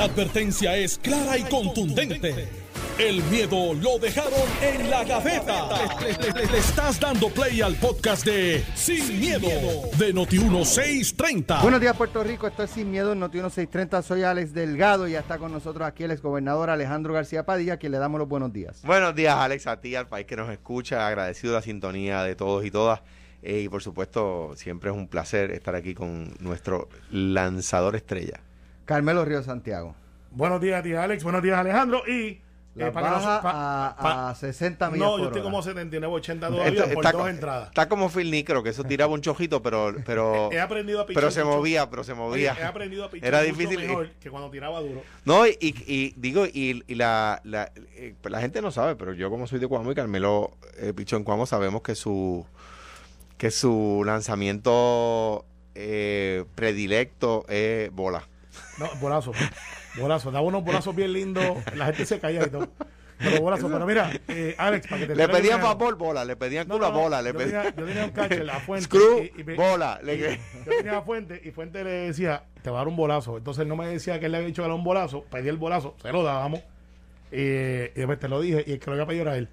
La advertencia es clara y contundente. El miedo lo dejaron en la gaveta. Le, le- le- le estás dando play al podcast de Sin, miedo, de Noti1630. Buenos días, Puerto Rico. Esto es Sin Miedo en Noti 1630. Soy Alex Delgado y ya está con nosotros aquí el exgobernador Alejandro García Padilla, a quien le damos los buenos días. Buenos días, Alex, a ti, al país que nos escucha. Agradecido la sintonía de todos y todas. Eh, y por supuesto, siempre es un placer estar aquí con nuestro lanzador estrella. Carmelo Río Santiago. Buenos días, tía Alex. Buenos días, Alejandro. Y. La eh, para baja pa- a, pa- a 60 millas No, por yo estoy hora. como 79, 80 todavía Esto- por está, dos entradas. está como Phil Nicro, que eso tiraba un chojito, pero pero, He aprendido a pichar pero se mucho. movía, pero se Oye, movía. he aprendido a pichar Era mucho difícil. mejor que cuando tiraba duro. No, y, y- y digo, y, y la, la, eh, pues la gente no sabe, pero yo como soy de Cuamo y Carmelo eh, Pichó en Cuamo, sabemos que su que su lanzamiento eh, predilecto es bola. No, bolazo. Bolazo. Daba unos bolazos bien lindos. La gente se caía y todo. Pero bolazo. Pero mira, eh, Alex, para que te Le pedían favor bola, le pedían culo a bola, le yo, tenía, yo tenía un catcher, la fuente. screw, y- y me- bola. le- y yo tenía a Fuente y Fuente le decía, te va a dar un bolazo. Entonces él no me decía que él le había dicho que era un bolazo. Pedí el bolazo, se lo dábamos. Eh, y después te lo dije y el que lo había pedido era él.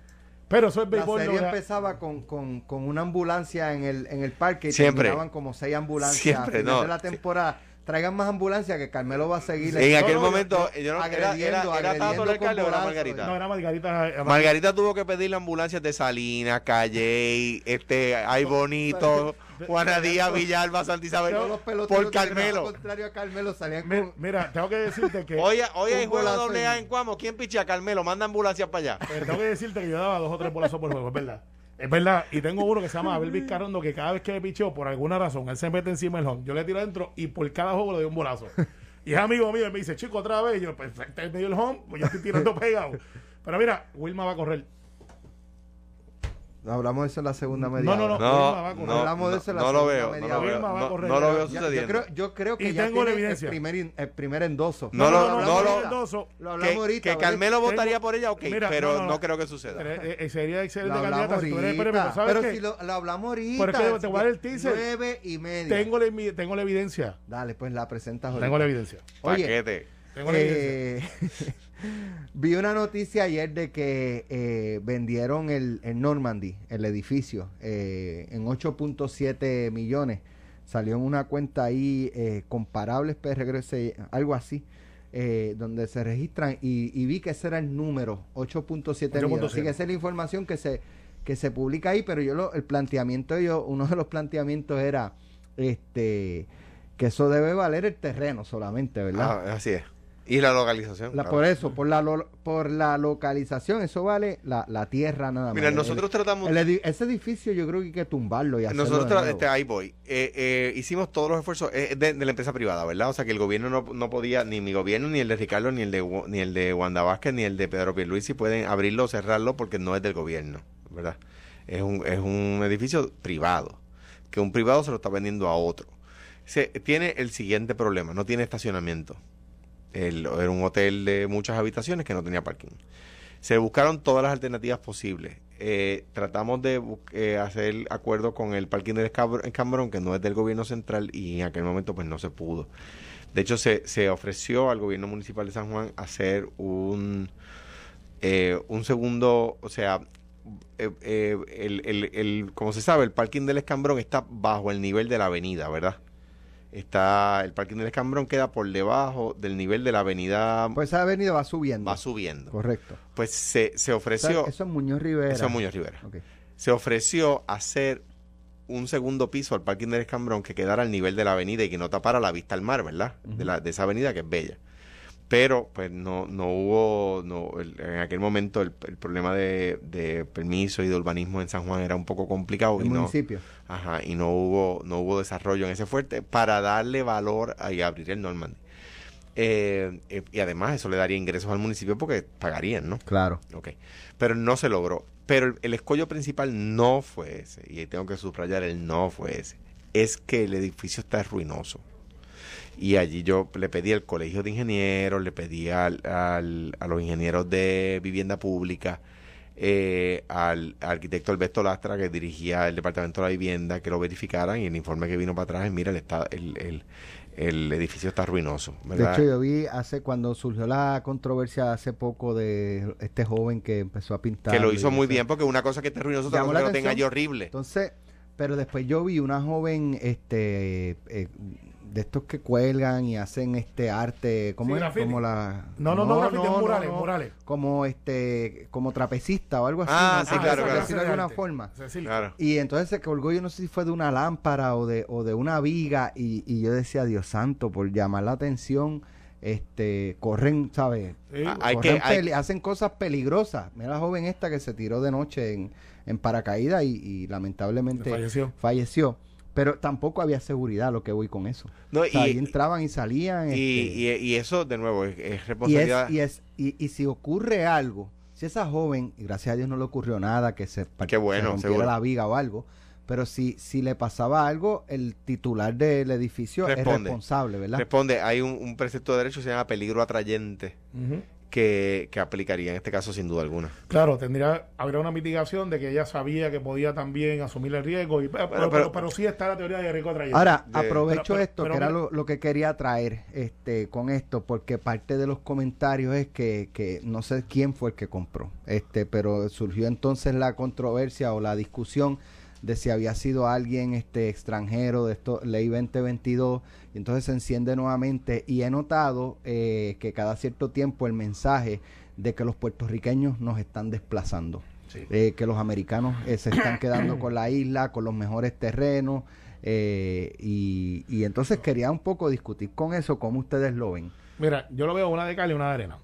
Pero eso es La béisbol. serie no era- empezaba con, con, con una ambulancia en el, en el parque y Siempre. terminaban como seis ambulancias Siempre, a final no. de la temporada. Traigan más ambulancias que Carmelo va a seguir. En aquel no, momento, yo- yo no- era- era- agrediendo, era Tato agrediendo el alcalde con o era bolazo. Margarita. No, era Margarita. Margarita tuvo que pedirle ambulancias de Salinas, Calle, este, Ay Bonito, Juana Díaz, Villalba, Santa Isabel, Todos los por Carmelo. contrario a Carmelo salían con... Mira, tengo que decirte que. Hoy, hoy hay juego doble A en- Cuamo. ¿Quién pichea? Carmelo, manda ambulancias para allá. Pero tengo que decirte que yo daba dos o tres bolazos por juego, es verdad. Es verdad. Y tengo uno que se llama Abel Vizcarrondo que cada vez que picheo, por alguna razón, él se mete encima del home. Yo le tiro adentro y por cada juego le doy un bolazo. Y es amigo mío y me dice, chico, otra vez. Y yo, pues, te me dio el home, pues yo estoy tirando pegado. Pero mira, Wilma va a correr. Hablamos de eso en la segunda media No, no, no. hora. No, correr. no, Hablamos de no, eso en la no lo segunda veo, no media lo hora. veo, no, no lo veo Ya- yo, sucediendo. creo, yo creo que Y ya tengo la evidencia. el primer, in- el primer endoso. No lo- hablamos no lo- ahorita. endoso. Lo hablamos Que, ahorita. que. Carmelo Tengo- votaría por ella, ok, Mira, pero no, no, no, no. creo que suceda. Eh, eh, eh, sería Lo excelente candidata si pero, ahorita. ¿sabes Pero si lo, lo hablamos ahorita. Pero es que te voy a dar el teaser. Nueve y media. tengo, la, tengo la evidencia. Dale, pues la presentas ahorita. Tengo la evidencia. Oye, Paquete. Tengo la evidencia. vi una noticia ayer de que eh, vendieron el, el Normandy, el edificio, eh, en 8.7 millones. Salió en una cuenta ahí, eh, se- algo así, eh, donde se registran y, y vi que ese era el número, 8.7 millones. Así que esa es la información que se, que se publica ahí, pero yo lo, el planteamiento, yo, uno de los planteamientos era este que eso debe valer el terreno solamente, ¿verdad? Ah, así es. Y la localización. La- claro. por eso, por la, lo- por la localización, eso vale la, la tierra nada más. Mira, El- nosotros tratamos. el edi- ese edificio yo creo que hay que tumbarlo y hacerlo Nosotros, de este, ahí voy. Eh, eh, hicimos todos los esfuerzos eh, de, de la empresa privada, ¿verdad? O sea, que el gobierno no, no podía, ni mi gobierno, ni el de Ricardo, ni el de, ni el de Wanda Vázquez, ni el de Pedro Pierluisi pueden abrirlo o cerrarlo porque no es del gobierno, ¿verdad? Es un, es un edificio privado, que un privado se lo está vendiendo a otro. Se, tiene el siguiente problema, no tiene estacionamiento. El- era un hotel de muchas habitaciones que no tenía parking. Se buscaron todas las alternativas posibles. Eh, tratamos de eh, hacer acuerdo con el parking del Escambrón, que no es del gobierno central, y en aquel momento pues no se pudo. De hecho, se, se ofreció al gobierno municipal de San Juan hacer un, eh, un segundo, o sea, eh, eh, el, el, el- como se sabe, el parking del Escambrón está bajo el nivel de la avenida, ¿verdad? Está, el parking del Escambrón queda por debajo del nivel de la avenida, Pues esa avenida va subiendo. va subiendo. Correcto. Pues se, se O sea, ofreció, eso es Muñoz Rivera. eso es Muñoz Rivera, se ofreció hacer un segundo piso al parking del Escambrón que quedara al nivel de la avenida y que no tapara la vista al mar, ¿verdad? de, la, de esa avenida que es bella. Pero pues no, no hubo, no, el- en aquel momento el, el problema de, de permiso y de urbanismo en San Juan era un poco complicado El y no, municipio. ajá, y no hubo, no hubo desarrollo en ese fuerte para darle valor a, y abrir el Normandy. Eh, eh, y además eso le daría ingresos al municipio porque pagarían, ¿no? Claro. Ok. Pero no se logró. Pero el, el escollo principal no fue ese. Y ahí tengo que subrayar el no fue ese. Es que el edificio está ruinoso. Y allí yo le pedí al colegio de ingenieros, le pedí al, al- a los ingenieros de vivienda pública eh, al, arquitecto Alberto Lastra, que dirigía el Departamento de la Vivienda, que lo verificaran y el informe que vino para atrás es, mira, el, está, el, el, el edificio está ruinoso. De hecho, yo vi hace cuando surgió la controversia hace poco de este joven que empezó a pintar. Que lo hizo muy bien, porque una cosa que esté ruinoso, otra cosa que lo tenga horrible. Entonces, pero después yo vi una joven, este, eh, de estos que cuelgan y hacen este arte como como la no no no, no, murales, murales. Como este como trapecista o algo así ah sí claro, claro. de alguna forma. claro. y entonces se colgó yo no sé si fue de una lámpara o de o de una viga y, y yo decía Dios santo por llamar la atención este corren sabes hay que hacen cosas peligrosas. Mira la joven esta que se tiró de noche en, en paracaídas y, y lamentablemente falleció. falleció pero tampoco había seguridad lo que voy con eso. No, y, ahí entraban y salían. Y, este, y, eso, de nuevo, es, responsabilidad. Y, es, y, si ocurre algo, si esa joven, y gracias a Dios no le ocurrió nada, que se, Qué bueno, rompiera la viga o algo, pero si, si le pasaba algo, el titular del edificio es responsable, ¿verdad? Responde, hay un, precepto de derecho que se llama peligro atrayente que, aplicaría en este caso sin duda alguna. Claro, tendría, habría una mitigación de que ella sabía que podía también asumir el riesgo, y, pero, pero, sí está la teoría de riesgo atrayente. Ahora, aprovecho esto, que era lo, que quería traer este, con esto, porque parte de los comentarios es que, que no sé quién fue el que compró, este, pero surgió entonces la controversia o la discusión de si había sido alguien este extranjero de esto ley 2022 y entonces se enciende nuevamente y he notado eh, que cada cierto tiempo el mensaje de que los puertorriqueños nos están desplazando eh, que los americanos eh, se están quedando con la isla con los mejores terrenos y, y entonces quería un poco discutir con eso cómo ustedes lo ven mira yo lo veo una de cal y una de arena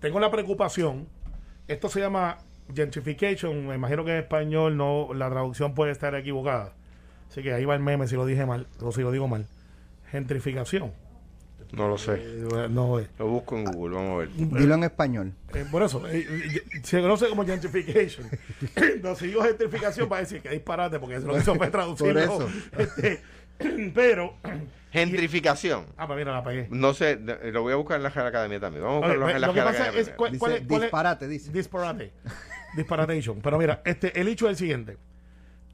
tengo la preocupación esto se llama gentrification, me imagino que en español no la traducción puede estar equivocada. Así que ahí va el meme si lo dije mal, o si lo digo mal. Gentrificación. No lo sé. Eh, no, lo busco en Google, vamos a ver. Dilo en español. Eh, por eso, eh, se conoce como gentrification. no, si digo gentrificación, va a decir que disparate, porque eso no se puede traducir. Este, pero Gentrificación. Ah, pues mira, la pegué. No sé, lo voy a buscar en la Academia también. Vamos a buscarlo en la Lo que pasa es, ¿cuál, dice, cuál disparate, dice. Disparate. Disparatation. Pero mira, este, el hecho es el siguiente.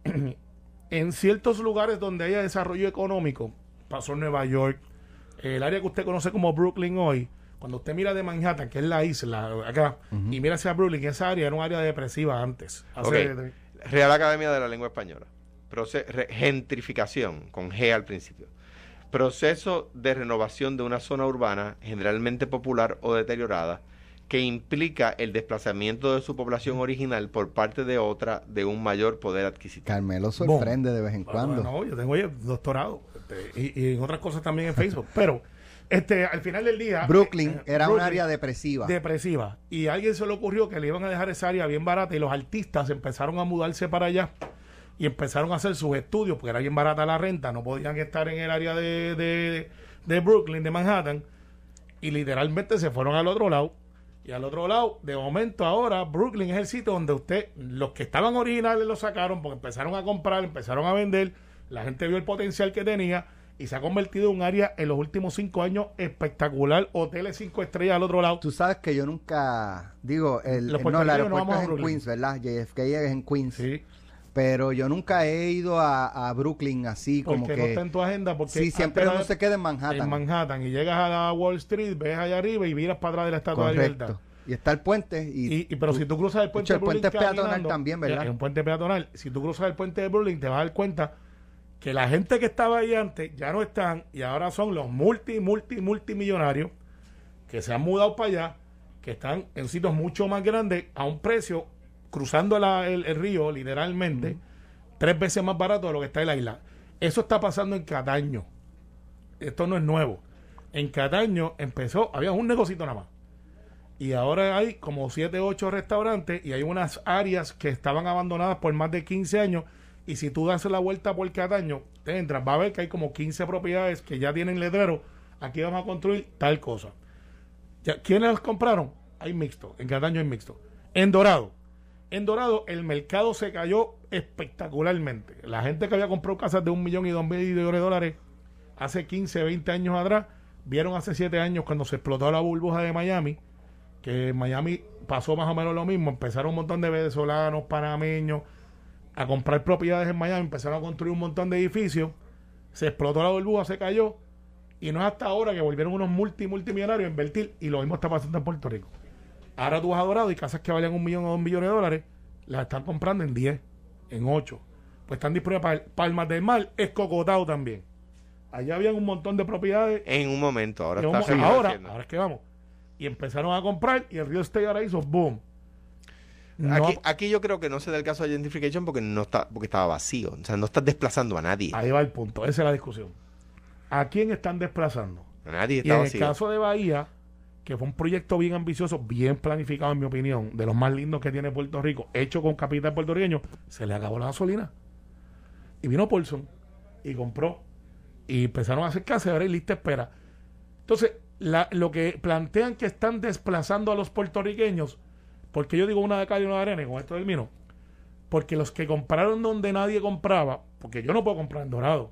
en ciertos lugares donde haya desarrollo económico, pasó en Nueva York, el área que usted conoce como Brooklyn hoy, cuando usted mira de Manhattan, que es la isla acá, y mira hacia Brooklyn, esa área era un área depresiva antes. Real Academia de la Lengua Española. gentrificación, con G al principio proceso de renovación de una zona urbana, generalmente popular o deteriorada, que implica el desplazamiento de su población original por parte de otra de un mayor poder adquisitivo. Carmelo sorprende de vez en cuando. No, yo tengo doctorado este, y, y, en otras cosas también en Facebook, pero este, al final del día Brooklyn eh, era un área depresiva. Depresiva y a alguien se le ocurrió que le iban a dejar esa área bien barata y los artistas empezaron a mudarse para allá y empezaron a hacer sus estudios, porque era bien barata la renta, no podían estar en el área de, de, Brooklyn, de Manhattan, y literalmente se fueron al otro lado. Y al otro lado, de momento ahora, Brooklyn es el sitio donde usted, los que estaban originales lo sacaron, porque empezaron a comprar, empezaron a vender, la gente vio el potencial que tenía y se ha convertido en un área en los últimos cinco años espectacular, hoteles cinco estrellas al otro lado. Tú sabes que yo nunca, digo, el, no, el aeropuerto es en Queens, ¿verdad? JFK es en Queens. Sí pero yo nunca he ido a, Brooklyn así como que... no está en tu agenda porque... Sí, siempre uno se queda en Manhattan. En Manhattan y llegas a la Wall Street, ves allá arriba y miras para atrás de la Estatua de Libertad. Y está el puente. Y, y, pero si tú cruzas el puente de Brooklyn... El puente peatonal también, ¿verdad? Es un puente peatonal. Si tú cruzas el puente de Brooklyn te vas a dar cuenta que la gente que estaba ahí antes ya no están y ahora son los multi, multi, multimillonarios que se han mudado para allá, que están en sitios mucho más grandes a un precio cruzando el, río, literalmente, tres veces más barato de lo que está en la isla. Eso está pasando en Cataño. Esto no es nuevo. En Cataño empezó, había un negocito nada más. Y ahora hay como siete, ocho restaurantes y hay unas áreas que estaban abandonadas por más de 15 años. Y si tú das la vuelta por Cataño, te entras, va a ver que hay como 15 propiedades que ya tienen letrero. Aquí vamos a construir tal cosa. Ya, ¿Quiénes las compraron? Hay mixto. En Cataño hay mixto. En Dorado en Dorado el mercado se cayó espectacularmente. La gente que había comprado casas de un millón y dos millones de dólares hace 15, 20 años atrás, vieron hace 7 años cuando se explotó la burbuja de Miami que en Miami pasó más o menos lo mismo. Empezaron un montón de venezolanos, panameños a comprar propiedades en Miami, empezaron a construir un montón de edificios, se explotó la burbuja, se cayó, y no es hasta ahora que volvieron unos multi multimillonarios a invertir, y lo mismo está pasando en Puerto Rico. Ahora tú vas a Dorado y casas que valían un millón o dos millones de dólares, las están comprando en 10, en 8. Pues están disponibles para Palmas del Mar, es Cocotao también. Allá habían un montón de propiedades. En un momento, ahora un está mo- ahora, ahora es que vamos. Y empezaron a comprar y el Río Estate ahora hizo boom. No Aquí, yo creo que no se da el caso de gentrification porque no está porque estaba vacío. O sea, no estás desplazando a nadie. ahí va el punto, esa es la discusión. ¿A quién están desplazando? A nadie Y en el caso de Bahía, que fue un proyecto bien ambicioso, bien planificado en mi opinión, de los más lindos que tiene Puerto Rico, hecho con capital puertorriqueño, se le acabó la gasolina. Y vino Paulson y compró. Y empezaron a hacer casa y lista espera. Entonces, la- lo que plantean que están desplazando a los puertorriqueños, porque yo digo una de cal y una de arena, y con esto termino, porque los que compraron donde nadie compraba, porque yo no puedo comprar en Dorado,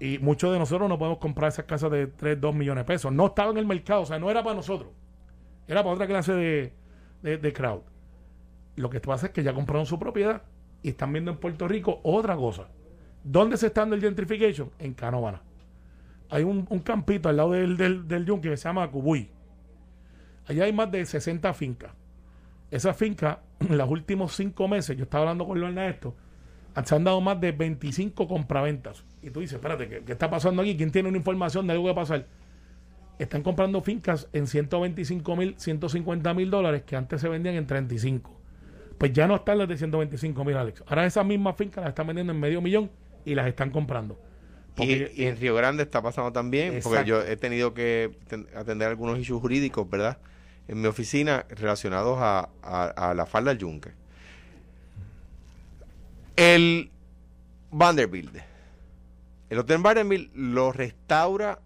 y muchos de nosotros no podemos comprar esas casas de 3, 2 millones de pesos. No estaba en el mercado, o sea, no era para nosotros. Era para otra clase de, de, de crowd. Lo que pasa es que ya compraron su propiedad y están viendo en Puerto Rico otra cosa. ¿Dónde se está dando el gentrification? En Canovana. Hay un, un campito al lado del, del, del yunque que se llama Cubuy. Allá hay más de 60 fincas. Esa finca, en los últimos cinco meses, yo estaba hablando con Lorna de esto, se han dado más de 25 compraventas. Y tú dices, espérate, ¿qué, qué está pasando aquí? ¿Quién tiene una información de algo que va a pasar? Están comprando fincas en 125 mil, 150 mil dólares que antes se vendían en 35. Pues ya no están las de 125 mil, Alex. Ahora esas mismas fincas las están vendiendo en medio millón y las están comprando. Y, en Río Grande está pasando también, porque yo he tenido que ten- atender algunos issues jurídicos, ¿verdad? En mi oficina relacionados a, a- a la falda del yunque. El Vanderbilt, el Hotel Vanderbilt lo restaura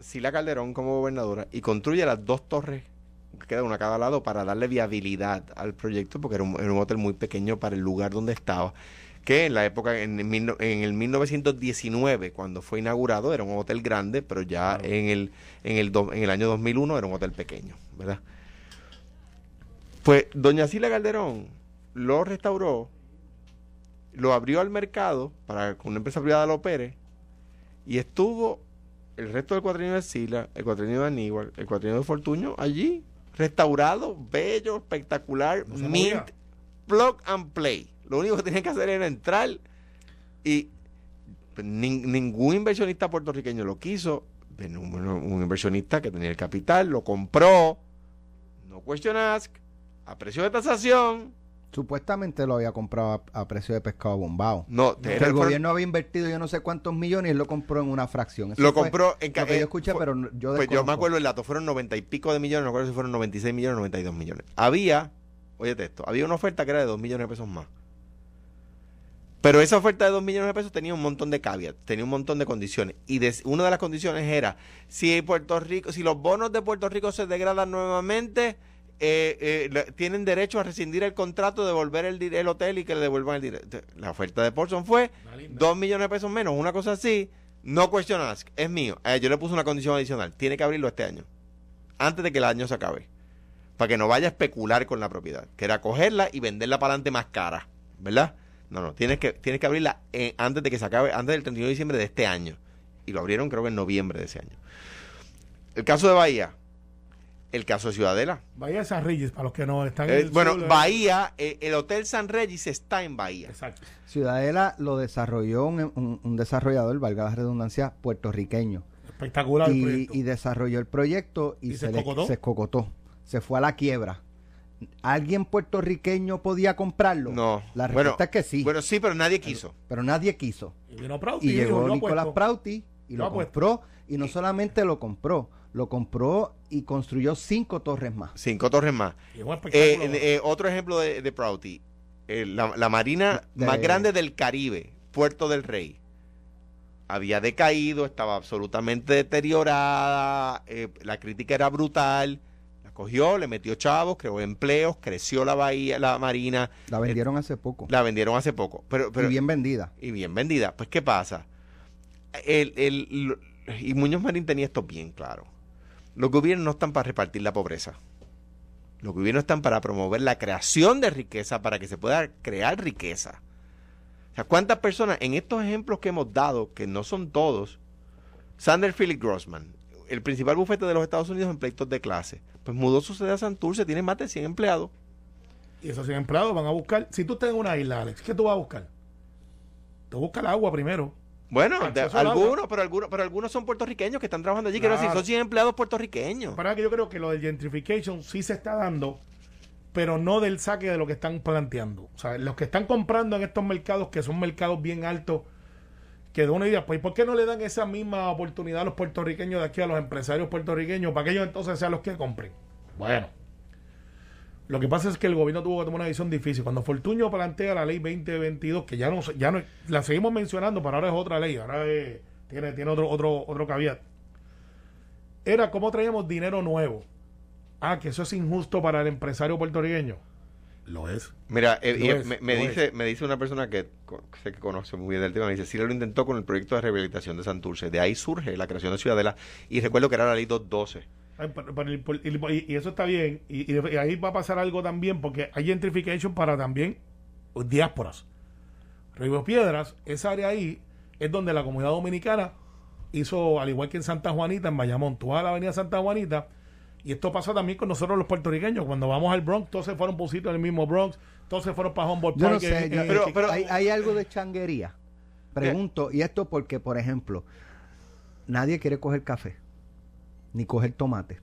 Sila Calderón como gobernadora y construye las dos torres que queda una a cada lado para darle viabilidad al proyecto, porque era un, era un hotel muy pequeño para el lugar donde estaba que en la época, en, en el 1919, cuando fue inaugurado, era un hotel grande, pero ya en, el, en, el do- en el año 2001 era un hotel pequeño, ¿verdad? Pues doña Sila Calderón lo restauró, lo abrió al mercado para que una empresa privada lo opere y estuvo el resto del cuatrienio de Sila, el cuatrienio de Aníbal, el cuatrienio de Fortuño allí, restaurado, bello, espectacular, No mint, plug and play. Lo único que tenían que hacer era entrar y nin- ningún inversionista puertorriqueño lo quiso. Un, un inversionista que tenía el capital, lo compró, no question ask, a precio de tasación. Supuestamente lo había comprado a, a precio de pescado bombado. No, el gobierno había invertido yo no sé cuántos millones y él lo compró en una fracción. Eso lo compró en lo que eh, yo escuché, fue- pero yo Pues yo me acuerdo el dato, fueron 90 y pico de millones, no recuerdo si fueron 96 millones o 92 millones. Había, oye esto, había una oferta que era de 2 millones de pesos más. Pero esa oferta de 2 millones de pesos tenía un montón de caveats, tenía un montón de condiciones. Y de- una de las condiciones era, si Puerto Rico, si los bonos de Puerto Rico se degradan nuevamente, eh, eh, tienen derecho a rescindir el contrato, devolver el, el hotel y que le devuelvan el dinero. La oferta de Paulson fue Una linda. 2 millones de pesos menos, una cosa así, no question ask, es mío. Eh, yo le puse una condición adicional, tiene que abrirlo este año, antes de que el año se acabe, para que no vaya a especular con la propiedad, que era cogerla y venderla para adelante más cara, ¿verdad? No, no, tienes que, tienes que abrirla antes de que se acabe, antes del 31 de diciembre de este año. Y lo abrieron creo que en noviembre de ese año. El caso de Bahía, el caso de Ciudadela. Bahía de San Reyes, para los que no están en Eh, el bueno, sur, eh. Bahía, eh, el Hotel San Regis está en Bahía. Exacto. Ciudadela lo desarrolló un, un- un desarrollador, valga la redundancia, puertorriqueño. Espectacular el Y, proyecto. y desarrolló el proyecto y, ¿Y se se, le- escocotó? se escocotó. Se fue a la quiebra. ¿Alguien puertorriqueño podía comprarlo? No. La Bueno, respuesta es que sí. Bueno, sí, pero nadie quiso. pero nadie quiso. Y vino Prauti Y llegó yo Nicolás. Prauti y lo compró. Y no solamente lo compró, lo compró y construyó cinco torres más. Cinco torres más. Eh, eh, otro ejemplo de, de Prouty. Eh, la, la marina De- más grande del Caribe, Puerto del Rey. Había decaído, estaba absolutamente deteriorada, eh, la crítica era brutal. La cogió, le metió chavos, creó empleos, creció la bahía, la marina, La vendieron hace poco. la vendieron hace poco. Pero, pero, y bien vendida. y bien vendida. Pues, ¿qué pasa? El, el- y Muñoz Marín tenía esto bien claro. Los gobiernos no están para repartir la pobreza. Los gobiernos están para promover la creación de riqueza, para que se pueda crear riqueza. O sea, ¿cuántas personas en estos ejemplos que hemos dado, que no son todos, Sander Philip Grossman, el principal bufete de los Estados Unidos en pleitos de clase, pues mudó su sede a Santurce, tiene más de 100 empleados. Y esos 100 empleados van a buscar. Si tú estás en una isla, Alex, ¿qué tú vas a buscar? Tú buscas el agua primero. Bueno, algunos, pero algunos, pero algunos son puertorriqueños que están trabajando allí. Quiero decir, Claro. son 100 empleados puertorriqueños. Para que yo creo que lo del gentrification sí se está dando, pero no del saque de lo que están planteando. O sea, los que están comprando en estos mercados, que son mercados bien altos, que de una idea, pues ¿por qué no le dan esa misma oportunidad a los puertorriqueños de aquí, a los empresarios puertorriqueños, para que ellos entonces sean los que compren? Bueno. Lo que pasa es que el gobierno tuvo que tomar una decisión difícil. Cuando Fortuño plantea la ley 2022, que ya no, se- ya no la seguimos mencionando, pero ahora es otra ley, ahora es- tiene, tiene otro, otro, otro caveat. Era cómo traíamos dinero nuevo. Ah, que eso es injusto para el empresario puertorriqueño. Lo es. Mira, eh, Lo y es, me, me lo dice, me dice una persona que co- sé que conoce muy bien el tema, me dice, sí lo intentó con el proyecto de rehabilitación de Santurce. De ahí surge la creación de Ciudadela. Y recuerdo que era la ley 212. Ay, pero- pero el- por- y, y eso está bien. Y, y- y ahí va a pasar algo también, porque hay gentrification para también diásporas. Río Piedras, esa área ahí es donde la comunidad dominicana hizo, al igual que en Santa Juanita, en Bayamón, toda la avenida Santa Juanita. Y esto pasa también con nosotros los puertorriqueños. Cuando vamos al Bronx, todos se fueron por un sitio en el mismo Bronx, todos se fueron para Humboldt no Park. sé, Pero- en- pero- hay, hay algo de changuería. Pregunto, y esto porque, por ejemplo, nadie quiere coger café, ni coger tomate.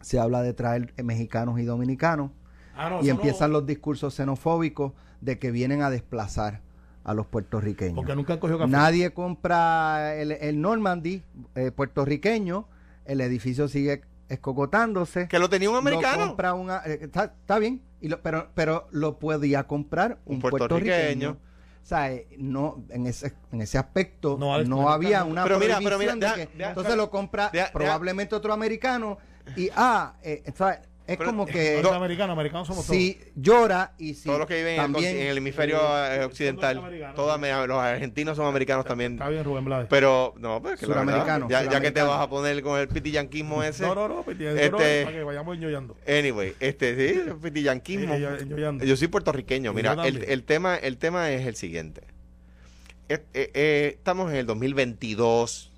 Se habla de traer mexicanos y dominicanos, Ah, no, y no- empiezan los discursos xenofóbicos de que vienen a desplazar a los puertorriqueños. Porque nunca han cogido café. Nadie compra el, el Normandy eh, puertorriqueño, el edificio sigue escocotándose. Que lo tenía un americano. compra una- eh, está, está bien, y lo- pero, pero lo podía comprar un, Un puertorriqueño. puertorriqueño. O sea, eh, no, en ese, en ese aspecto No, había una Pero mira, pero mira, prohibición de deja- que- deja- entonces lo compra deja- deja- probablemente otro americano y ah, eh, o sea, es Pero- como que Los americanos, americanos somos si llora y si Todos los que viven en el también conti- en el hemisferio eh, occidental, todos los argentinos son americanos también. todos. Está bien, Rubén Blades. Pero, no, pues que la verdad, Suramericano, ya, ya que te vas a poner con el pitillanquismo ese. No, no, no, pues, Este- yo creo para que vayamos enjoyando. Anyway, este, sí, el pitillanquismo. Enjoyando. Yo soy puertorriqueño. Mira, el, tema, el tema es el siguiente. Eh, eh, estamos en el 2022.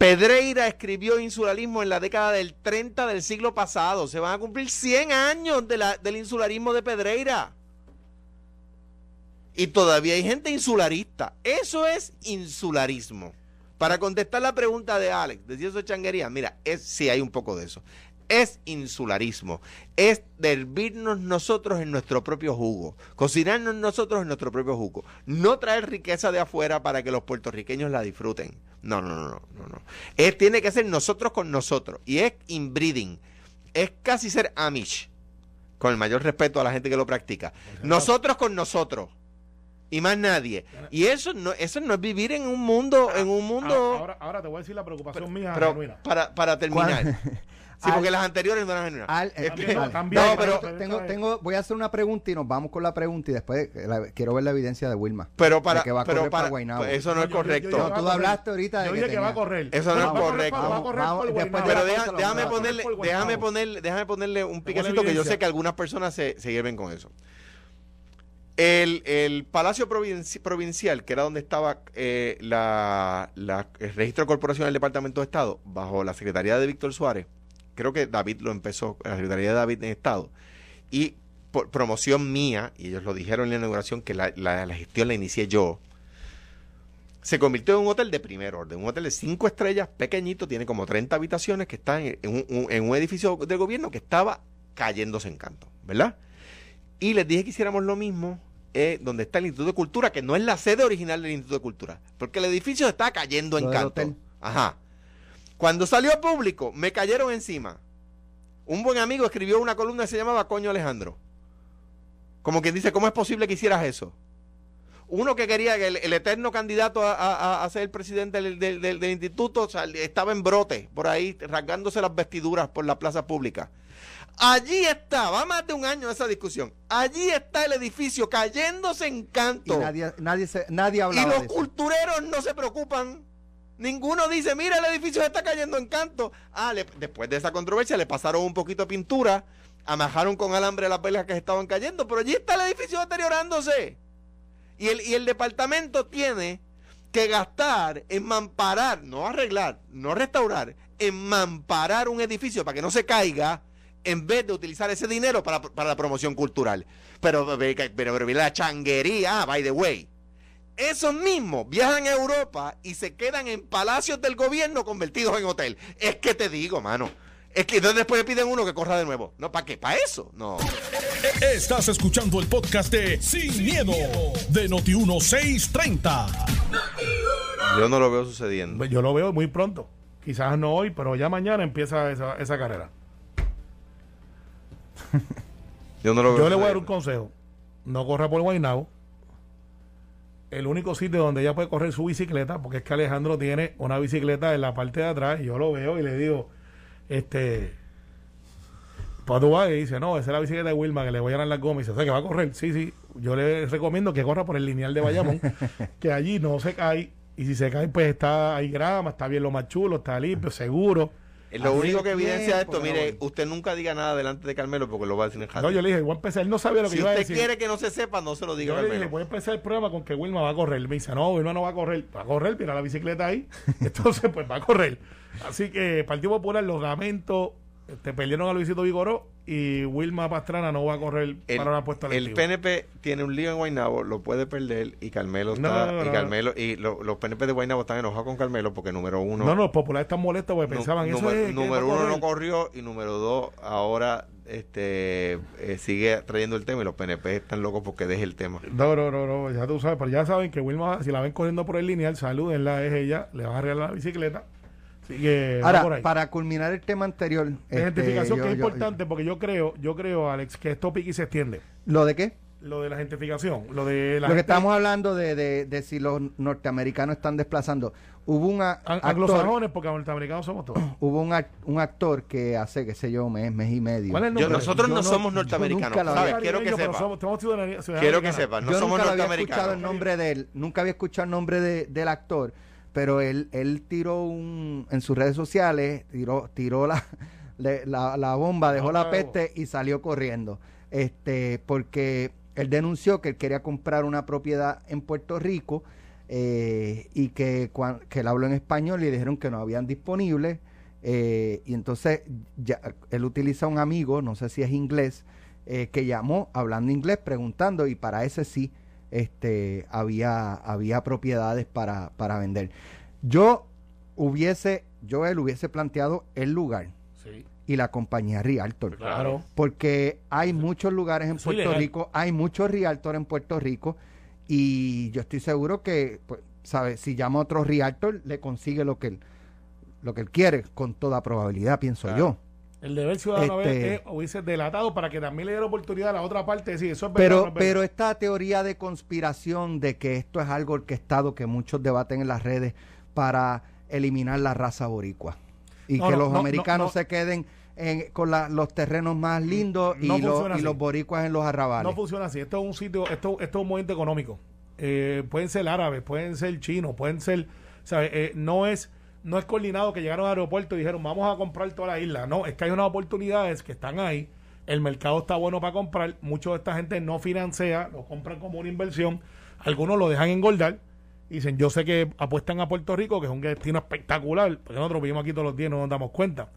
Pedreira escribió insularismo en la década del 30 del siglo pasado. Se van a cumplir 100 años del insularismo de Pedreira. Y todavía hay gente insularista. Eso es insularismo. Para contestar la pregunta de Alex, de si eso es changuería, mira, sí hay un poco de eso. Es insularismo. Es hervirnos nosotros en nuestro propio jugo. Cocinarnos nosotros en nuestro propio jugo. No traer riqueza de afuera para que los puertorriqueños la disfruten. No, no, no, no, no. Es, tiene que ser nosotros con nosotros. Y es inbreeding. Es casi ser Amish. Con el mayor respeto a la gente que lo practica. Nosotros con nosotros. Y más nadie. Y eso no, eso no es vivir en un mundo, en un mundo. Ah, Ahora, ahora te voy a decir la preocupación mía Pero para, para terminar. Sí, Al- porque las anteriores no eran genuinas. Al- Eh, También, vale. también, No, pero- tengo, tengo, voy a hacer una pregunta y nos vamos con la pregunta y después eh, la- quiero ver la evidencia de Wilma. pero para, de que va a pero correr para, para Guaynabo. pues eso no No, es yo- yo- correcto. yo- No, tú hablaste ahorita de Yo que dije que va a correr. Eso no Va es correcto. por- Va a Vamos, correr vamos, pero deja- déjame, ponerle, por déjame, ponerle, déjame ponerle un piquecito que yo sé que algunas personas se, se hierven con eso. El, el Palacio Provinci- Provincial, que era donde estaba eh, la, la- el registro de corporación del Departamento de Estado, bajo la Secretaría de Víctor Suárez, creo que David lo empezó, la Secretaría de David en Estado, y por promoción mía, y ellos lo dijeron en la inauguración, que la, la- la gestión la inicié yo, se convirtió en un hotel de primer orden, un hotel de cinco estrellas, pequeñito, tiene como 30 habitaciones, que está en, un, un- en un edificio del gobierno que estaba cayéndose en canto, ¿verdad? Y les dije que hiciéramos lo mismo eh, donde está el Instituto de Cultura, que no es la sede original del Instituto de Cultura, porque el edificio está cayendo en canto. Ajá. Cuando salió público, me cayeron encima. Un buen amigo escribió una columna que se llamaba Coño Alejandro. Como quien dice, ¿cómo es posible que hicieras eso? Uno que quería que el, el eterno candidato a, a- a ser el presidente del, del- del- del instituto sal- estaba en brote, por ahí, rasgándose las vestiduras por la plaza pública. Allí está, va más de un año esa discusión. Allí está el edificio cayéndose en Y canto. nadie, nadie, se, nadie Y hablaba los de eso. cultureros no se preocupan. Ninguno dice, mira, el edificio se está cayendo en canto. Ah, le- después de esa controversia le pasaron un poquito de pintura, amajaron con alambre las velas que estaban cayendo, pero allí está el edificio deteriorándose. Y el, y el departamento tiene que gastar en mamparar, no arreglar, no restaurar, en mamparar un edificio para que no se caiga, en vez de utilizar ese dinero para, para la promoción cultural. Pero, pero, pero, pero la changuería, ah, by the way. Esos mismos viajan a Europa y se quedan en palacios del gobierno convertidos en hotel. Es que te digo, mano. Es que entonces después le piden uno que corra de nuevo. No, ¿para qué? ¿Para eso? No. Estás escuchando el podcast de Sin, miedo, de Noti1630. Yo no lo veo sucediendo. Pues Yo lo veo muy pronto. Quizás no hoy, pero ya mañana empieza esa, esa carrera. Yo no lo veo Yo le voy a dar un consejo. No corra por Guaynabo. El único sitio donde ella puede correr su bicicleta, porque es que Alejandro tiene una bicicleta en la parte de atrás, y yo lo veo y le digo, este, pues tú vas y dice, no, esa es la bicicleta de Wilma que le voy a dar la goma y dice, o sea, que va a correr. Sí, sí, yo le recomiendo que corra por el lineal de Bayamón, que allí no se cae, y si se cae, pues está ahí grama, está bien lo más chulo, está limpio, seguro. Eh, Lo único que evidencia esto, mire, usted nunca diga nada delante de Carmelo porque lo va a decir en jardín. No, yo le dije, voy a empezar, él no sabía lo que si iba a usted decir. quiere que no se sepa, no se lo diga Yo a le dije, Carmelo. voy a empezar el programa con que Wilma va a correr. Me dice, no, Wilma no va a correr. Va a correr, mira la bicicleta ahí. Entonces, pues va a correr. Así que Partido Popular, los lamentos, te perdieron a Luisito Vigoró y Wilma Pastrana no va a correr El, para una puesta el PNP tiene un lío en Guaynabo, lo puede perder y Carmelo No, está no, no, y. Carmelo y lo- los PNP de Guaynabo están enojados con Carmelo porque número uno No, no, los populares están molestos porque pensaban eso número, es número uno no corrió y número dos ahora este eh, sigue trayendo el tema y los PNP están locos porque deje el tema. No, no, no, no, ya tú sabes, pero ya saben que Wilma, si la ven corriendo por el lineal, salúdenla, es ella, le van a arreglar la bicicleta. Que, Ahora, ahí. para culminar el tema anterior. La este, identificación yo- que es yo- importante porque yo creo, yo creo, Alex, que esto pique y se extiende. ¿Lo de qué? Lo de la identificación, lo de la Lo que gente- estamos hablando de, de, de si los norteamericanos están desplazando. Hubo un a- An- actor, anglosajones, porque norteamericanos somos todos. hubo un, ac- un actor que hace, qué sé yo, mes, mes y medio. ¿Cuál es el Yo- nombre? nosotros Yo no, no- somos norteamericanos, nunca lo ¿sabes? Quiero que sepa. somos- Quiero que americana. sepa, no yo somos nunca lo había escuchado norteamericanos. el nombre de él, nunca había escuchado el nombre de- del actor, pero él, él tiró un, en sus redes sociales, tiró, tiró la, le- la, la bomba, dejó la peste y salió corriendo. Este, porque él denunció que él quería comprar una propiedad en Puerto Rico eh, y que, cuan- que él habló en español y le dijeron que no habían disponibles. eh, y entonces ya, él utiliza un amigo, no sé si es inglés, eh, que llamó hablando inglés preguntando y para ese sí este había había propiedades para, para vender. Yo hubiese yo él hubiese planteado el lugar Sí, y la compañía Realtor. claro. Porque hay muchos lugares en Eso Puerto ilegal. Rico, hay muchos Realtor en Puerto Rico y yo estoy seguro que, pues, ¿sabe? Si llama a otro Realtor, le consigue lo que él, lo que él quiere, con toda probabilidad, pienso Claro. yo. El deber ciudadano Este- es hubiese delatado para que también le diera oportunidad a la otra parte de decir, eso es verdad. no Pero, es verdad. pero esta teoría de conspiración de que esto es algo orquestado que muchos debaten en las redes para eliminar la raza boricua y No, que no, los no, americanos no, no. se queden en- con la- los terrenos más lindos y, los, y los boricuas en los arrabales. No funciona así. Esto es un sitio, esto, esto es un movimiento económico. Eh, pueden ser árabes, pueden ser chinos, pueden ser, ¿sabes? Eh, no es no es coordinado que llegaron al aeropuerto y dijeron vamos a comprar toda la isla. No, es que hay unas oportunidades que están ahí. El mercado está bueno para comprar. Mucho de esta gente no financia, lo compran como una inversión. Algunos lo dejan engordar. y Dicen, yo sé que apuestan a Puerto Rico, que es un destino espectacular, porque nosotros vivimos aquí todos los días y no nos damos cuenta.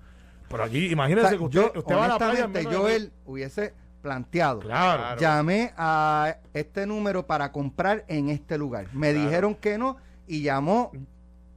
Pero aquí, O imagínense sea, que usted, yo, usted va a la playa. yo él hubiese planteado. Claro. Claro. Llamé a este número para comprar en este lugar. Me Claro. dijeron que no y llamó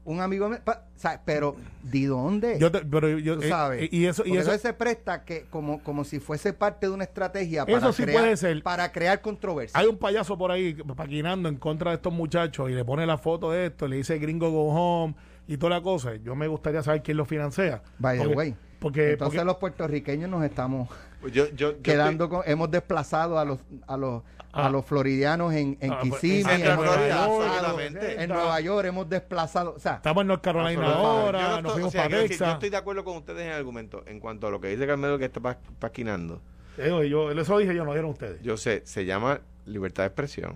un amigo pa- o sea, pero ¿de dónde? Yo te- pero yo, Tú eh, sabes. y eso, y eso, entonces se presta que como, como si fuese parte de una estrategia Eso para, sí crear, puede ser. para crear controversia. hay un payaso por ahí paquinando en contra de estos muchachos y le pone la foto de esto, le dice gringo go home y toda la cosa. Yo me gustaría saber quién lo financia. By the porque, Entonces porque- los puertorriqueños nos estamos Yo, yo, yo quedando con, hemos desplazado a los a los Ah. a los floridianos en, en Ah, pues, Kissimmee, en en, Nueva Florida, York, en Nueva York hemos desplazado, o sea, estamos en North Carolina ahora, Yo no nos estoy- fuimos o sea, para decir. Yo estoy de acuerdo con ustedes en el argumento en cuanto a lo que dice Carmelo que está pa- paquinando. Digo, yo, eso lo dije yo, no dieron ustedes. Yo sé, se llama libertad de expresión.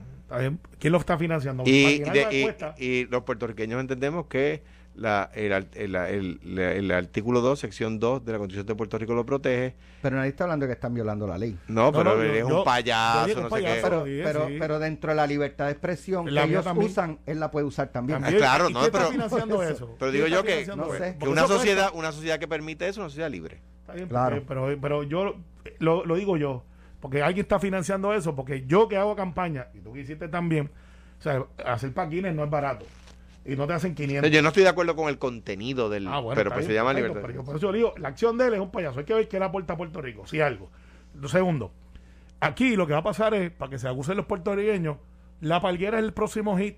¿Quién lo está financiando? Y, Maquinaria de- y- cuesta. y los puertorriqueños entendemos que la, el, al- el- el- el- el artículo 2, sección 2 de la Constitución de Puerto Rico lo protege. Pero nadie está hablando de que están violando la ley. No, No, pero no, yo- es yo- un payaso, yo digo no un sé payaso, qué. Pero, Sí, pero, sí. pero dentro de la libertad de expresión La que ellos también. usan, él la puede usar también. También. claro, ¿Y no, quién está pero- financiando por eso. eso? Pero ¿Quién digo yo que- no sé. Que una cuesta. sociedad, una sociedad que permite eso es una sociedad libre. Está bien, Claro. porque- pero, pero yo lo, lo digo yo, porque alguien está financiando eso, porque yo que hago campaña, y tú que hiciste también, o sea, hacer paquines no es barato. Y no te hacen 500. Yo no estoy de acuerdo con el contenido del. Ah, bueno, pero pues se llama perfecto, libertad. yo por eso yo digo, la acción de él es un payaso. Hay que ver qué le aporta a Puerto Rico, si algo. Lo segundo, aquí lo que va a pasar es, para que se acusen los puertorriqueños, la palguera es el próximo hit.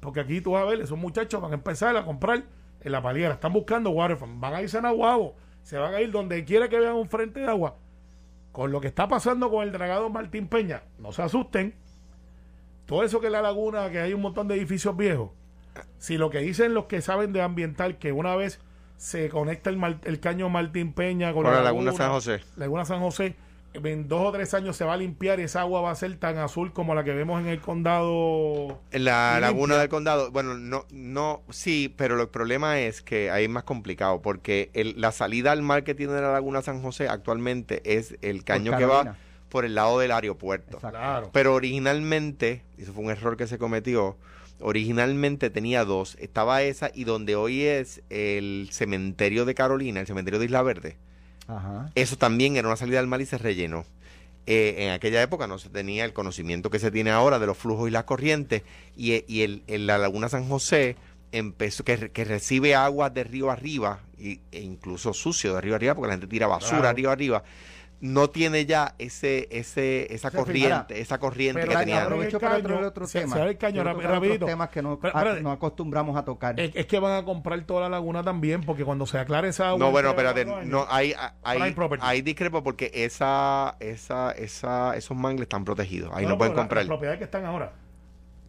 Porque aquí tú vas a ver, esos muchachos van a empezar a comprar en la palguera. Están buscando waterfront. Van a irse a Nahuabo. Se van a ir donde quiera que vean un frente de agua. Con lo que está pasando con el dragado Martín Peña, no se asusten. Todo eso que es la laguna, que hay un montón de edificios viejos. Si lo que dicen los que saben de ambiental, que una vez se conecta el, Mar- el caño Martín Peña con, Con la Laguna San José. Laguna San José, en dos o tres años se va a limpiar y esa agua va a ser tan azul como la que vemos en el condado. En la laguna del condado, bueno, no, no, sí, pero el problema es que ahí es más complicado porque el- la salida al mar que tiene la laguna San José actualmente es el caño que va por el lado del aeropuerto. Exacto. Claro. Pero originalmente, y eso fue un error que se cometió, originalmente tenía dos. Estaba esa y donde hoy es el cementerio de Carolina, el cementerio de Isla Verde, Ajá. eso también era una salida al mar y se rellenó. Eh, en aquella época no se tenía el conocimiento que se tiene ahora de los flujos y las corrientes y, eh, y el, la laguna San José empezó que, que recibe agua de río arriba y, e incluso sucio de río arriba porque la gente tira basura Claro. río arriba no tiene ya ese ese esa Ese corriente esa corriente pero que tenía antes. Aprovecho para traer otro se- tema. se el caño rap- rapidito. temas que no, Pero- a- pero- no acostumbramos a tocar. Es, es que van a comprar toda la laguna también, porque cuando se aclare esa agua. No, bueno, espérate, no, hay, hay, hay discrepo porque esa, esa, esa, esos mangles están protegidos, ahí no, no, pueden la- comprar. Las propiedades que están ahora.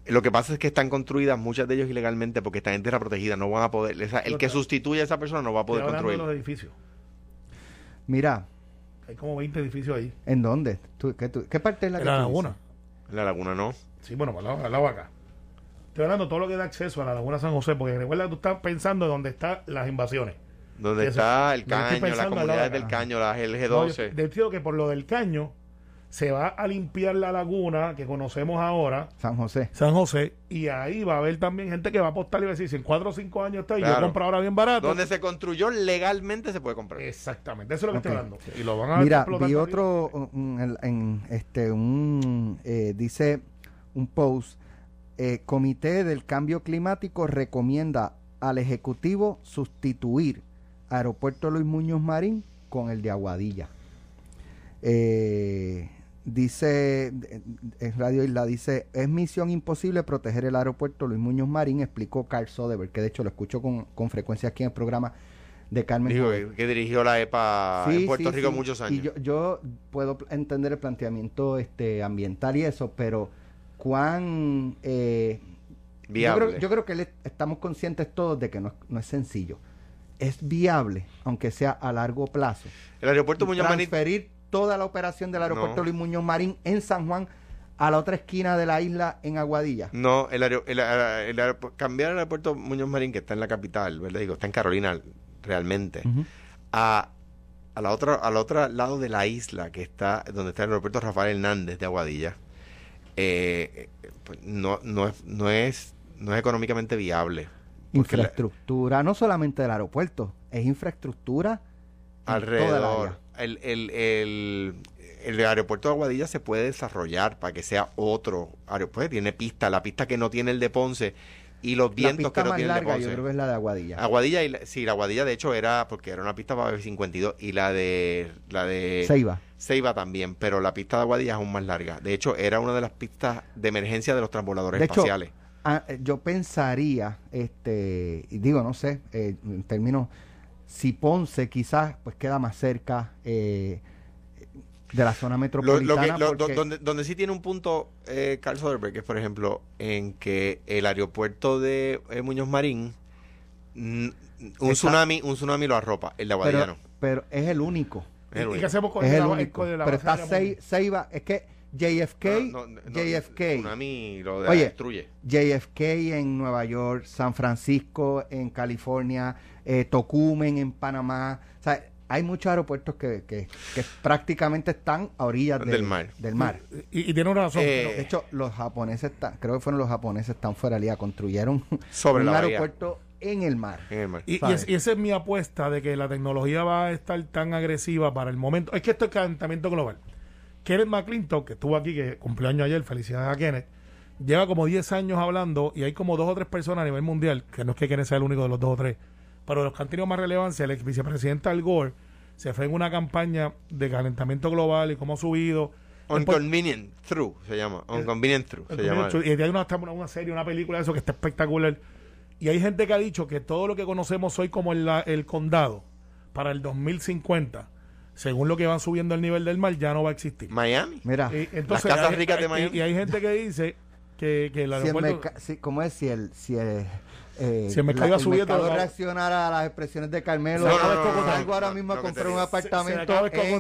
Lo que pasa es que están construidas muchas de ellos ilegalmente porque están en tierra protegida, no van a poder, esa- el que sustituye a esa persona no va a poder construir. los edificios. Mira, Hay como 20 edificios ahí. ¿en dónde? ¿Tú- qué, tú- qué parte es la En que la tú laguna. dices? En la laguna no. Sí, bueno, al lado, al lado acá. Estoy hablando de todo lo que da acceso a la laguna San José, porque recuerda que tú estás pensando en dónde están las invasiones. Donde Eso, está el caño, comunidades de del caño, las No, yo- LG12. Decido que por lo del caño se va a limpiar la laguna que conocemos ahora, San José. San José, y ahí va a haber también gente que va a apostar y va a decir, si en 4 o 5 años está y yo Claro. compro ahora bien barato. Donde se construyó legalmente se puede comprar. Exactamente, eso es lo que Ok. estoy hablando. Y lo van a Mira, vi otro, un- en, en, este, un, eh, dice un post, eh, Comité del Cambio Climático recomienda al Ejecutivo sustituir Aeropuerto Luis Muñoz Marín con el de Aguadilla. Eh, dice, en Radio Isla, dice, es misión imposible proteger el aeropuerto Luis Muñoz Marín, explicó Carl Soderberg, que de hecho lo escucho con, con frecuencia aquí en el programa de Carmen Digo, que, dirigió la EPA Sí, en Puerto sí, Rico sí. muchos Y años. yo, yo puedo entender el planteamiento este ambiental y eso, pero cuán eh, yo Viable. creo, yo creo que le- estamos conscientes todos de que no, es- no es sencillo. Es viable, aunque sea a largo plazo. el aeropuerto Muñoz Marín transferir toda la operación del aeropuerto No. Luis Muñoz Marín en San Juan a la otra esquina de la isla en Aguadilla. No, el, aer- el cambiar el aeropuerto Muñoz Marín, que está en la capital, ¿verdad? Digo, está en Carolina realmente, a, a la otra, al otro lado de la isla, que está, donde está el aeropuerto Rafael Hernández de Aguadilla, eh, pues, no, no, es, no, es, no es económicamente viable. La- Infraestructura, no solamente del aeropuerto, es infraestructura en toda el alrededor. El, el, el, el aeropuerto de Aguadilla se puede desarrollar para que sea otro aeropuerto. Tiene pista, la pista que no tiene el de Ponce y los La vientos pista que no más tiene el de Ponce. yo creo que es la de Aguadilla. Aguadilla, y la- sí, la Aguadilla de hecho era, porque era una pista para B52 y la de la de Ceiba. Ceiba también, pero la pista de Aguadilla es aún más larga. De hecho, era una de las pistas de emergencia de los transbordadores De espaciales. Ah, yo pensaría, este, digo, no sé, eh, en términos, si Ponce quizás pues queda más cerca eh, de la zona metropolitana. lo que, lo- porque- donde, donde sí tiene un punto eh, Carl Soderbergh es, por ejemplo, en que el aeropuerto de eh, Muñoz Marín, mm, un Está- tsunami un tsunami lo arropa, el de Aguadilla pero, no. pero es el único. Es el ¿Y único. qué hacemos con Es el la, único. con la Pero está Ceiba, es que JFK, No, no, no, JFK, Tsunami lo de- Oye. destruye. JFK en Nueva York, San Francisco en California, eh, Tocumen en Panamá. O sea, hay muchos aeropuertos que, que, que prácticamente están a orillas de- Del mar. Del mar. Y, y tiene una razón. Eh, pero- De hecho, los japoneses, están, creo que fueron los japoneses, están fuera de construyeron Sobre un la aeropuerto en el mar. En el mar. Y, y ¿sabes? es- y esa es mi apuesta de que la tecnología va a estar tan agresiva para el momento. Es que esto es calentamiento global. Kenneth McClintock, que estuvo aquí, que cumplió año ayer, felicidades a Kenneth, lleva como 10 años hablando y hay como dos o tres personas a nivel mundial, que no es que Kenneth sea el único de los dos o tres, pero los que han tenido más relevancia, el ex vicepresidente Al Gore se fue en una campaña de calentamiento global y cómo ha subido. Unconvenient Through se llama. Unconvenient Through se llama. y hay una, una, una serie, una película de eso que está espectacular. Y hay gente que ha dicho que todo lo que conocemos hoy como el condado para el 2050, según lo que van subiendo el nivel del mar, ya no va a existir. Miami. Mira, Y, entonces, Las casas hay- ricas de Miami. Y, hay gente que dice que, que el si el si- ¿cómo es? Si el, si el, eh, Si el mercado iba subiendo, mercado lo- reaccionara a las expresiones de Carmelo, acaba de cocotar. salgo ahora No, mismo a no, comprar un apartamento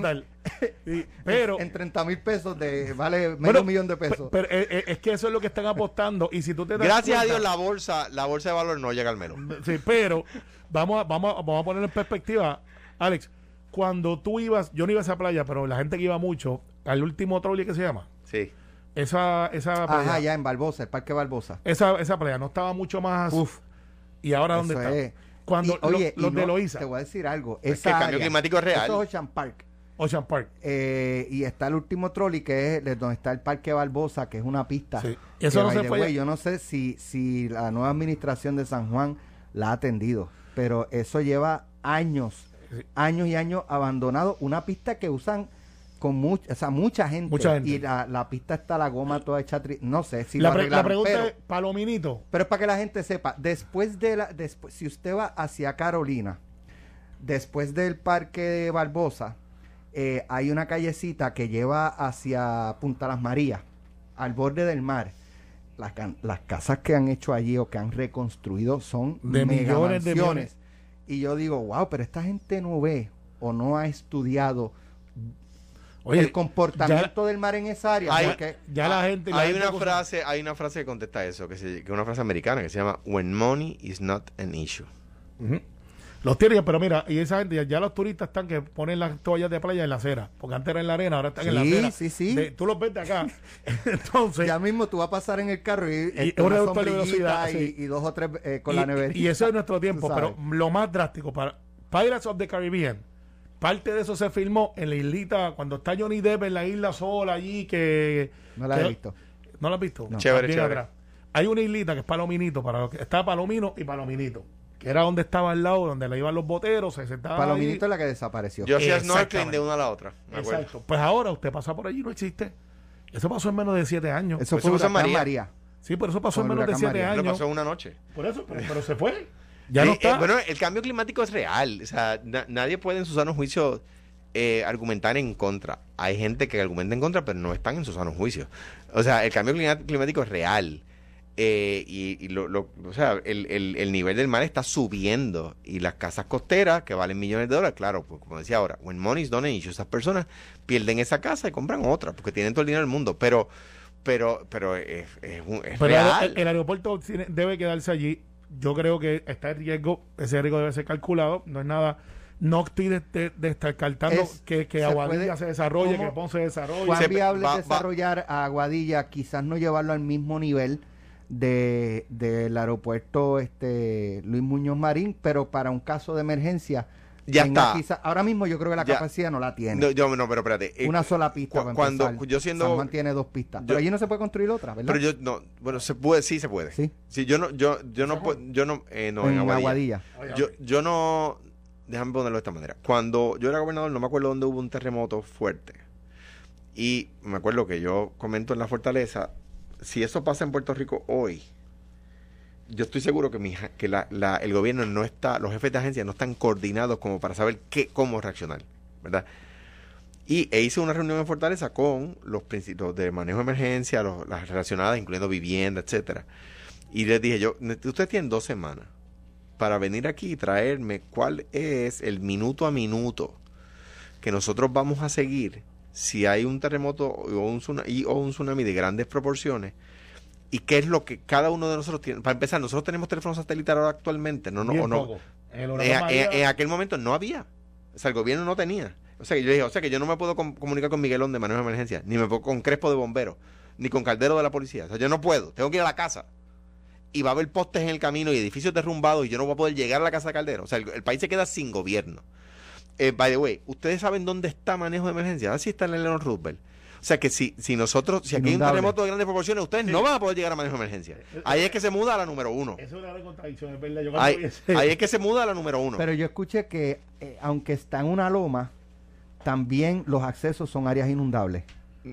en. Y- pero... en 30 mil pesos, de vale medio bueno, millón de pesos. Pero, eh, eh, es que eso es lo que están apostando. Y si tú te das Gracias a Dios la bolsa, la bolsa de valor no llega al melo. Sí, pero vamos a, vamos, a, vamos a poner en perspectiva, Alex, cuando tú ibas, yo no iba a esa playa, pero la gente que iba mucho, al último trolley que se llama, Sí. esa, esa playa, Ajá, ya en Barbosa, el Parque Barbosa. esa, esa playa no estaba mucho más. Uf, ¿Y ahora dónde eso está? es. Cuando Y, oye, lo- los y de no, Loíza, Te voy a decir algo. Es que el cambio área, climático es real. Eso es Ocean Park. Ocean Park. Eh, y está el último trolley que es de donde está el Parque Barbosa, que es una pista. Sí. Eso no se the fue way, Yo no sé si, si la nueva administración de San Juan la ha atendido, pero eso lleva años. Años y años abandonado. Una pista que usan con mucha, o sea, mucha gente. Mucha gente. Y la, la pista está la goma toda hecha. tri- No sé si la, lo pre- la pregunta pero- es, Palominito, pero es para que la gente sepa, después de la, después, si usted va hacia Carolina, después del parque de Barbosa, eh, hay una callecita que lleva hacia Punta Las Marías, al borde del mar. Las, las casas que han hecho allí o que han reconstruido son De mega millones de mansiones. Y yo digo, wow, pero esta gente no ve o no ha estudiado oye, el comportamiento del mar en esa área. Hay- porque ya la gente. la hay gente una cosa- frase, hay una frase que contesta eso, que, es una frase americana que se llama When money is not an issue. Ujú. Los tienen, pero mira, y esa gente, ya, los turistas están que ponen las toallas de playa en la acera, porque antes era en la arena, ahora están en la Sí, acera. sí, sí. De- tú los ves de acá. Entonces, ya mismo tú vas a pasar en el carro y, este, un una reductor de velocidad, y, sí. y dos o tres eh, con y, la neverita. y eso es nuestro tiempo, pero lo más drástico para Pirates of the Caribbean, parte de eso se filmó en la islita, cuando está Johnny Depp en la isla sola allí, que... No la que- he visto. ¿No la has visto? No. Chévere, chévere. atrás. Hay una islita que es Palominito, para lo que, está Palomino y Palominito, que era donde estaba al lado, donde le iban los boteros, se sentaba Palomino ahí. es la que desapareció. Yo hacía Exactamente. snorkeling de una a la otra. Me acuerdo. Exacto. Pues ahora usted pasa por allí y no existe. Eso pasó en menos de siete años. Eso Eso fue en María. María. sí, pero eso pasó en menos de siete María. Lo años. pasó una noche. Por eso, pero, pero se fue. Ya Sí, no eh, está. bueno, el cambio climático es real. O sea, na- nadie puede en su sano juicio eh, argumentar en contra. Hay gente que argumenta en contra, pero no están en su sano juicio. O sea, el cambio climático es real. Eh, y y lo, lo- o sea, el, el- el nivel del mar está subiendo. Y las casas costeras, que valen millones de dólares, claro, pues como decía ahora, when money is done an issue, esas personas pierden esa casa y compran otra, porque tienen todo el dinero del mundo. Pero, pero, pero es, es un- es Pero real. el, el aeropuerto tiene- debe quedarse allí. Yo creo que está en riesgo. Ese riesgo debe ser calculado. No es nada. No estoy de, de- de estar cartando Es- que, que se Aguadilla puede- se desarrolle, ¿cómo? que Ponce se desarrolle. ¿Cuán viable va- es va- desarrollar a Aguadilla? Quizás no llevarlo al mismo nivel de del aeropuerto este Luis Muñoz Marín, pero para un caso de emergencia. Ya está. quizá- ahora mismo yo creo que la Ya. capacidad no la tiene. No, yo, no, pero espérate. eh, Una sola pista. cu- cuando empezar. yo siendo- San Juan tiene dos pistas. yo- pero allí no se puede construir otra, ¿verdad? Pero yo no, bueno, se puede, sí se puede. Sí. yo no, yo, yo no, puedo- yo no, eh, no, en, en Aguadilla. Aguadilla. Yo, yo no, déjame ponerlo de esta manera. Cuando yo era gobernador, no me acuerdo dónde hubo un terremoto fuerte. Y me acuerdo que yo comento en la fortaleza, si eso pasa en Puerto Rico hoy, yo estoy seguro que, mi, el gobierno no está, los jefes de agencia no están coordinados como para saber qué, cómo reaccionar, ¿verdad? Y e hice una reunión en Fortaleza con los principios de manejo de emergencia, las relacionadas, incluyendo vivienda, etcétera. Y les dije yo, "Ne- ustedes tienen dos semanas para venir aquí y traerme cuál es el minuto a minuto que nosotros vamos a seguir si hay un terremoto o un tsunami, o un tsunami de grandes proporciones y qué es lo que cada uno de nosotros tiene. Para empezar, nosotros tenemos teléfono satelital ahora actualmente, no, no, o no. En En, huracán en- aquel momento no había. O sea, el gobierno no tenía. O sea, que yo dije, o sea, que yo no me puedo com- comunicar con Miguelón de manejo de emergencia, ni me puedo con Crespo de bomberos, ni con Caldero de la policía. O sea, yo no puedo. Tengo que ir a la casa. Y va a haber postes en el camino y edificios derrumbados y yo no voy a poder llegar a la casa de Caldero. O sea, el, el país se queda sin gobierno. Eh, by the way, ¿ustedes saben dónde está manejo de emergencia? Así está en el Leon Roosevelt. O sea que si, si nosotros, si aquí hay un terremoto de grandes proporciones, ustedes no van a poder llegar a manejo de emergencia. Ahí es que se muda a la número uno. Eso es una contradicción, es verdad. Yo Ahí, es que se muda a la número uno. Pero yo escuché que, eh, aunque está en una loma, también los accesos son áreas inundables.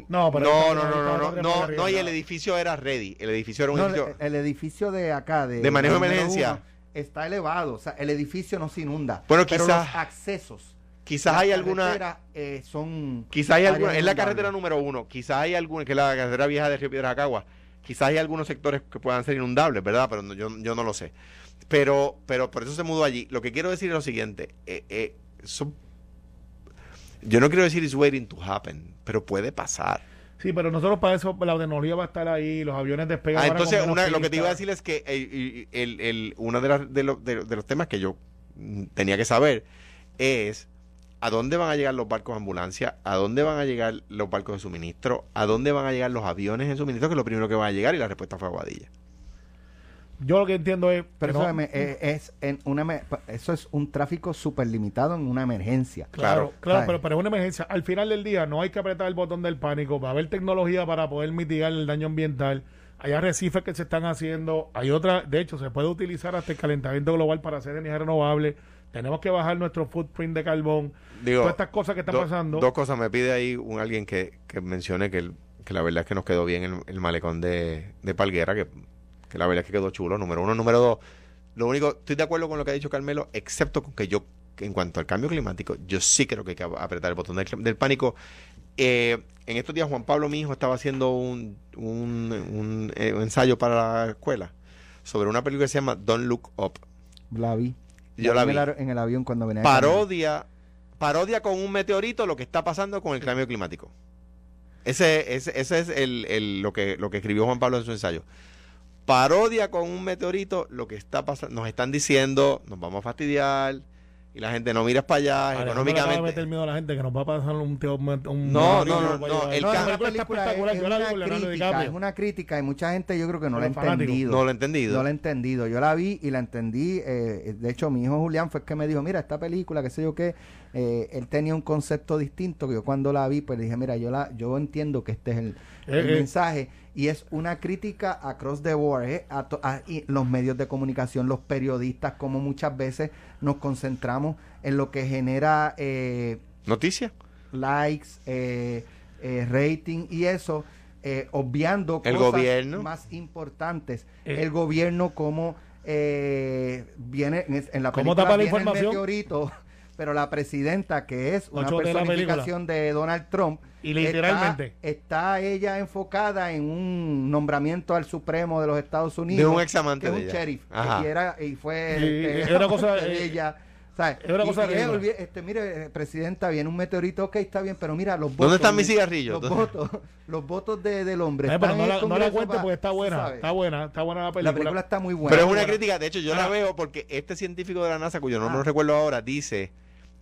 No, pero no, no, no, no, no, no, no, y el edificio era ready. El edificio era un No, edificio. el, el edificio de acá, de, De manejo de emergencia. uno, está elevado. O sea, el edificio no se inunda. Bueno, pero quizás- los accesos. quizás hay alguna. eh, son. Quizás hay alguna. Es la carretera número uno. Quizás hay alguna. Que es la carretera vieja de Río Piedras Acagua. Quizás hay algunos sectores que puedan ser inundables, ¿verdad? Pero no- yo, yo no lo sé. Pero, pero por eso se mudó allí. Lo que quiero decir es lo siguiente. eh, eh, son- yo no quiero decir it's waiting to happen, pero puede pasar. Sí, pero nosotros para eso la tecnología va a estar ahí, los aviones despegan. Ah, entonces, una- lo que te iba a decir es que eh, y- el, el- uno de, las- de, los- de- de los temas que yo mm, tenía que saber es a dónde van a llegar los barcos de ambulancia, a dónde van a llegar los barcos de suministro, a dónde van a llegar los aviones de suministro, que es lo primero que va a llegar, y la respuesta fue Aguadilla. Yo lo que entiendo es. Pero que eso, no- eh, es en una, me- eso es un tráfico súper limitado en una emergencia. Claro, Claro. pero, es una emergencia. Al final del día no hay que apretar el botón del pánico. Va a haber tecnología para poder mitigar el daño ambiental. Hay arrecifes que se están haciendo. Hay otra, de hecho, se puede utilizar hasta el calentamiento global para hacer energía renovable. Tenemos que bajar nuestro footprint de carbón. Digo, Todas estas cosas que están do- pasando. Dos cosas. Me pide ahí un alguien que, que mencione que, el- que la verdad es que nos quedó bien el, el malecón de, de Palguera, que, que la verdad es que quedó chulo, número uno. Número dos, lo único, estoy de acuerdo con lo que ha dicho Carmelo, excepto con que yo, en cuanto al cambio climático, yo sí creo que hay que apretar el botón del, del pánico. Eh, en estos días Juan Pablo, mi hijo, estaba haciendo un, un, un, eh, un ensayo para la escuela sobre una película que se llama Don't Look Up. La vi. Yo la en vi. en el avión cuando venía. parodia parodia con un meteorito lo que está pasando con el cambio climático. Ese, ese, ese es el, el- lo, que, lo que escribió Juan Pablo en su ensayo. Parodia con un meteorito lo que está pasando. Nos están diciendo, nos vamos a fastidiar y la gente no mira para allá Alejandro le acaba de meter económicamente. miedo a la gente que nos va a pasar un, tío- un, No, no, no, un- no, el No, esa película es, espectacular. es Yo la vi una crítica, es una crítica y mucha gente yo creo que no la ha entendido. No lo he entendido. No la he entendido. Yo la vi y la entendí. eh, de hecho, mi hijo Julián fue el que me dijo, mira, esta película, qué sé yo qué, eh, él tenía un concepto distinto que yo cuando la vi, pues le dije, mira, yo la yo entiendo que este es el, el Eh, eh. mensaje. Y es una crítica across the board, eh, a, to- a- y los medios de comunicación, los periodistas, como muchas veces nos concentramos en lo que genera... Eh, ¿Noticia? likes, eh, eh, rating y eso, eh, obviando El cosas gobierno. más importantes. Eh. el gobierno como eh, viene en, la ¿Cómo película tapa la viene el información? meteorito, pero la presidenta que es una Ocho de personificación de Donald Trump Y literalmente. está, está ella enfocada en un nombramiento al Supremo de los Estados Unidos De un examante que es de un ella. sheriff Ajá. y, era, y fue Y- este, es una cosa, de eh, ella ¿sabes? es una Y- cosa y es, este, mire, eh, presidenta, viene un meteorito, ok, está bien, pero mira, los votos. ¿Dónde están mis mi- cigarrillos? Los votos, los votos de, del hombre. Eh, pero están no en la, no la cuente para- porque está buena. sabes. Está buena, está buena la película. La película está muy buena. Pero es una crítica, de hecho yo la Ah. veo porque este científico de la NASA, cuyo nombre Ah. no recuerdo ahora, dice,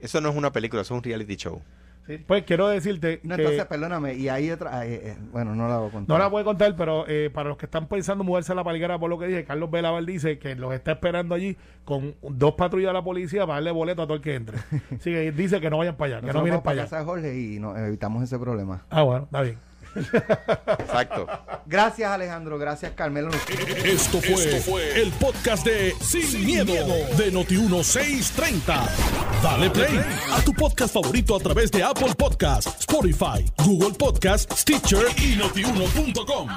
eso no es una película, eso es un reality show. Sí, Pues quiero decirte No, que entonces, perdóname, y hay otra. eh, eh, bueno, no la voy a contar. no la voy a contar, pero eh, para los que están pensando mudarse a la palguera, por lo que dije, Carlos Velaval dice que los está esperando allí con dos patrullas de la policía para darle boleto a todo el que entre. Así que dice que no vayan para allá, que Nosotros no miren vamos para allá. casa Jorge y nos evitamos ese problema. Ah, bueno, está bien. Exacto. Gracias, Alejandro. Gracias, Carmelo. Esto fue, el podcast de Sin, miedo, de Noti1630. Dale play a tu podcast favorito a través de Apple Podcasts, Spotify, Google Podcasts, Stitcher y notiuno.com.